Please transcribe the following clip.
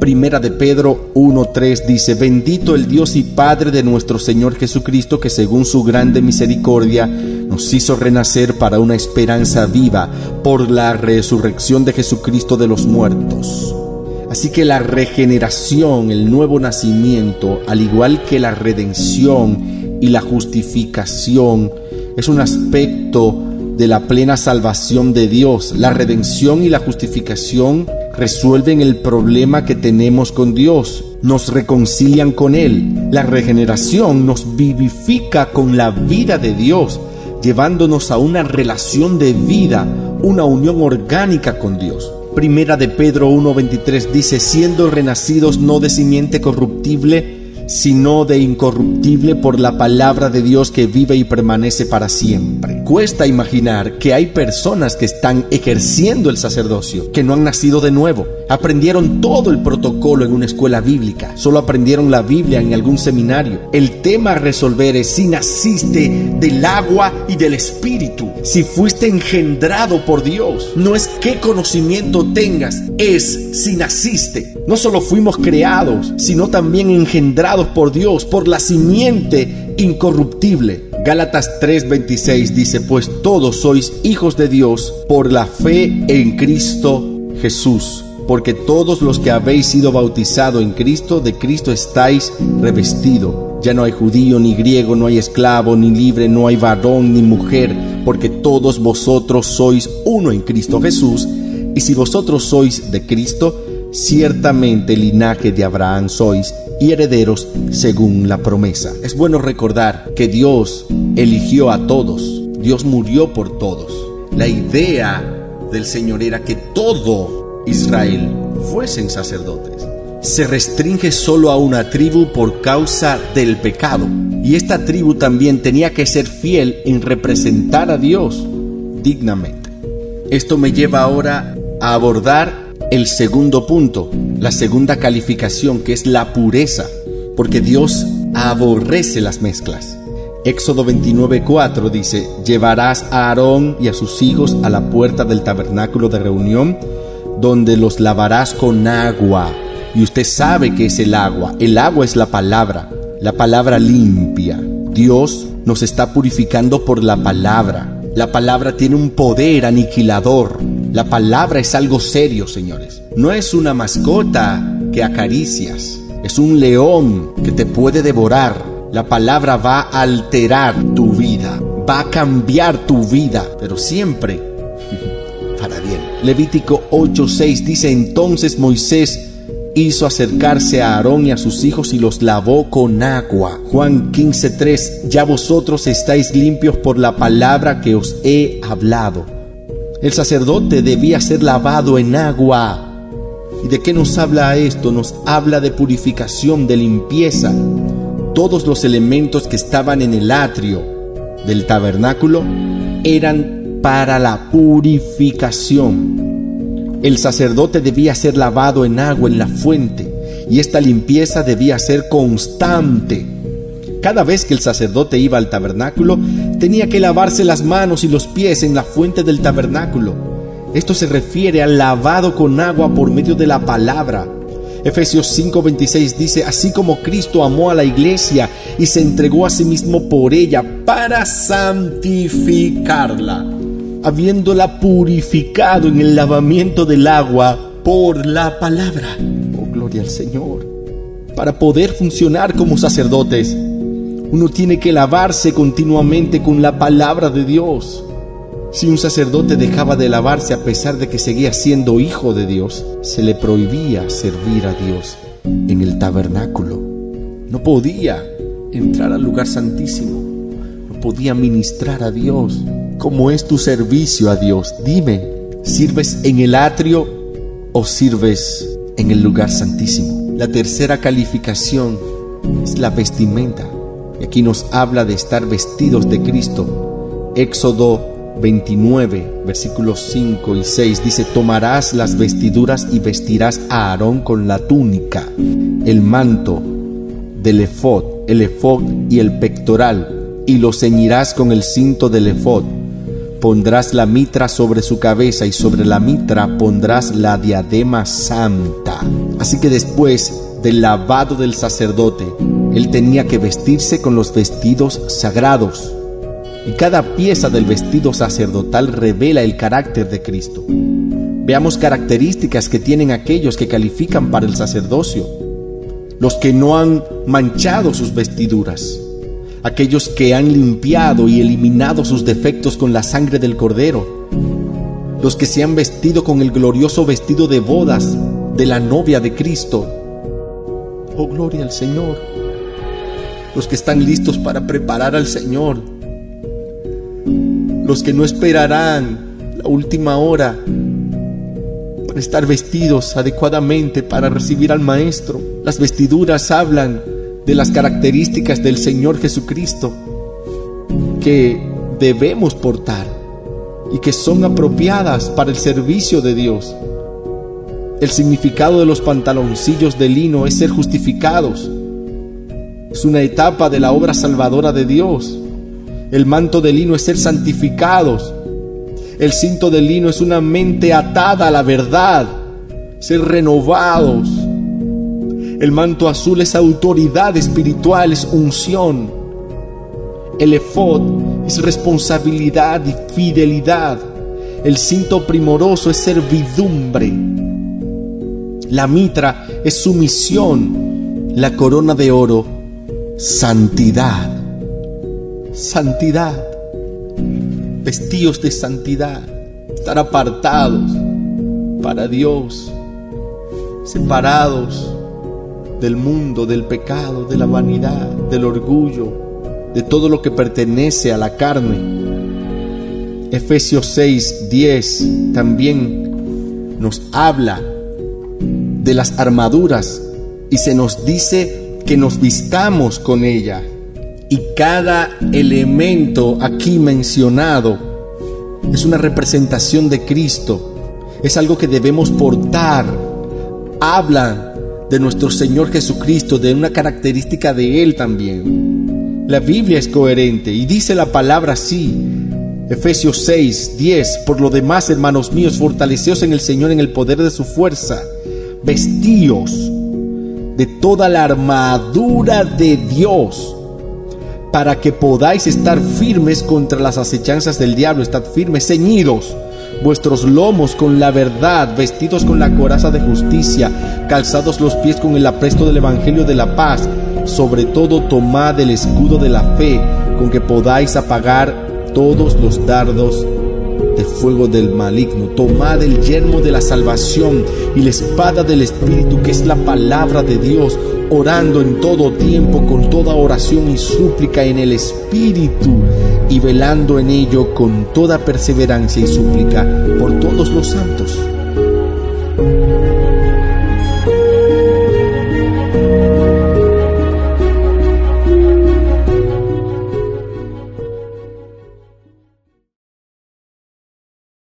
Primera de Pedro 1.3 dice, bendito el Dios y Padre de nuestro Señor Jesucristo, que según su grande misericordia nos hizo renacer para una esperanza viva por la resurrección de Jesucristo de los muertos. Así que la regeneración, el nuevo nacimiento, al igual que la redención y la justificación, es un aspecto de la plena salvación de Dios. La redención y la justificación resuelven el problema que tenemos con Dios, nos reconcilian con Él. La regeneración nos vivifica con la vida de Dios, llevándonos a una relación de vida, una unión orgánica con Dios. Primera de Pedro 1.23 dice, siendo renacidos no de simiente corruptible, sino de incorruptible por la palabra de Dios que vive y permanece para siempre. Cuesta imaginar que hay personas que están ejerciendo el sacerdocio, que no han nacido de nuevo, aprendieron todo el protocolo en una escuela bíblica, solo aprendieron la Biblia en algún seminario. El tema a resolver es si naciste del agua y del espíritu, si fuiste engendrado por Dios. No es qué conocimiento tengas, es si naciste. No solo fuimos creados, sino también engendrados por Dios, por la simiente incorruptible. Gálatas 3:26 dice, pues todos sois hijos de Dios por la fe en Cristo Jesús. Porque todos los que habéis sido bautizados en Cristo, de Cristo estáis revestido. Ya no hay judío ni griego, no hay esclavo ni libre, no hay varón ni mujer, porque todos vosotros sois uno en Cristo Jesús. Y si vosotros sois de Cristo, ciertamente linaje de Abraham sois y herederos según la promesa. Es bueno recordar que Dios eligió a todos, Dios murió por todos. La idea del Señor era que todo Israel fuesen sacerdotes. Se restringe solo a una tribu por causa del pecado. Y esta tribu también tenía que ser fiel en representar a Dios dignamente. Esto me lleva ahora a abordar el segundo punto, la segunda calificación, que es la pureza, porque Dios aborrece las mezclas. Éxodo 29:4 dice, llevarás a Aarón y a sus hijos a la puerta del tabernáculo de reunión, donde los lavarás con agua. Y usted sabe que es el agua. El agua es la palabra, la palabra limpia. Dios nos está purificando por la palabra. La palabra tiene un poder aniquilador. La palabra es algo serio, señores. No es una mascota que acaricias. Es un león que te puede devorar. La palabra va a alterar tu vida. Va a cambiar tu vida. Pero siempre para bien. Levítico 8:6 dice entonces Moisés hizo acercarse a Aarón y a sus hijos y los lavó con agua. Juan 15:3 Ya vosotros estáis limpios por la palabra que os he hablado. El sacerdote debía ser lavado en agua. ¿Y de qué nos habla esto? Nos habla de purificación, de limpieza. Todos los elementos que estaban en el atrio del tabernáculo eran para la purificación. El sacerdote debía ser lavado en agua en la fuente y esta limpieza debía ser constante. Cada vez que el sacerdote iba al tabernáculo, tenía que lavarse las manos y los pies en la fuente del tabernáculo. Esto se refiere al lavado con agua por medio de la palabra. Efesios 5:26 dice, así como Cristo amó a la iglesia y se entregó a sí mismo por ella para santificarla, habiéndola purificado en el lavamiento del agua por la palabra. Oh, gloria al Señor. Para poder funcionar como sacerdotes, uno tiene que lavarse continuamente con la palabra de Dios. Si un sacerdote dejaba de lavarse a pesar de que seguía siendo hijo de Dios, se le prohibía servir a Dios en el tabernáculo. No podía entrar al lugar santísimo. No podía ministrar a Dios. ¿Cómo es tu servicio a Dios? Dime, ¿sirves en el atrio o sirves en el lugar santísimo? La tercera calificación es la vestimenta. Y aquí nos habla de estar vestidos de Cristo. Éxodo 29, versículos 5 y 6 dice, tomarás las vestiduras y vestirás a Aarón con la túnica, el manto del efod, el efod y el pectoral, y lo ceñirás con el cinto del efod. Pondrás la mitra sobre su cabeza y sobre la mitra pondrás la diadema santa. Así que después del lavado del sacerdote, él tenía que vestirse con los vestidos sagrados. Y cada pieza del vestido sacerdotal revela el carácter de Cristo. Veamos características que tienen aquellos que califican para el sacerdocio. Los que no han manchado sus vestiduras aquellos que han limpiado y eliminado sus defectos con la sangre del cordero, los que se han vestido con el glorioso vestido de bodas de la novia de Cristo. Oh, gloria al Señor. Los que están listos para preparar al Señor. Los que no esperarán la última hora para estar vestidos adecuadamente para recibir al Maestro. Las vestiduras hablan de las características del Señor Jesucristo que debemos portar y que son apropiadas para el servicio de Dios. El significado de los pantaloncillos de lino es ser justificados. Es una etapa de la obra salvadora de Dios. El manto de lino es ser santificados. El cinto de lino es una mente atada a la verdad, ser renovados el manto azul es autoridad espiritual, es unción. El efod es responsabilidad y fidelidad. El cinto primoroso es servidumbre. La mitra es sumisión. La corona de oro, santidad. Santidad. Vestidos de santidad. Estar apartados para Dios. Separados del mundo, del pecado, de la vanidad, del orgullo, de todo lo que pertenece a la carne. Efesios 6, 10 también nos habla de las armaduras y se nos dice que nos vistamos con ella. Y cada elemento aquí mencionado es una representación de Cristo, es algo que debemos portar. Habla de nuestro Señor Jesucristo, de una característica de Él también. La Biblia es coherente y dice la palabra así. Efesios 6, 10. Por lo demás, hermanos míos, fortaleceos en el Señor en el poder de su fuerza. Vestíos de toda la armadura de Dios para que podáis estar firmes contra las acechanzas del diablo. Estad firmes, ceñidos vuestros lomos con la verdad, vestidos con la coraza de justicia, calzados los pies con el apresto del Evangelio de la paz, sobre todo tomad el escudo de la fe, con que podáis apagar todos los dardos de fuego del maligno. Tomad el yermo de la salvación y la espada del Espíritu, que es la palabra de Dios, orando en todo tiempo con toda oración y súplica en el Espíritu y velando en ello con toda perseverancia y súplica por todos los santos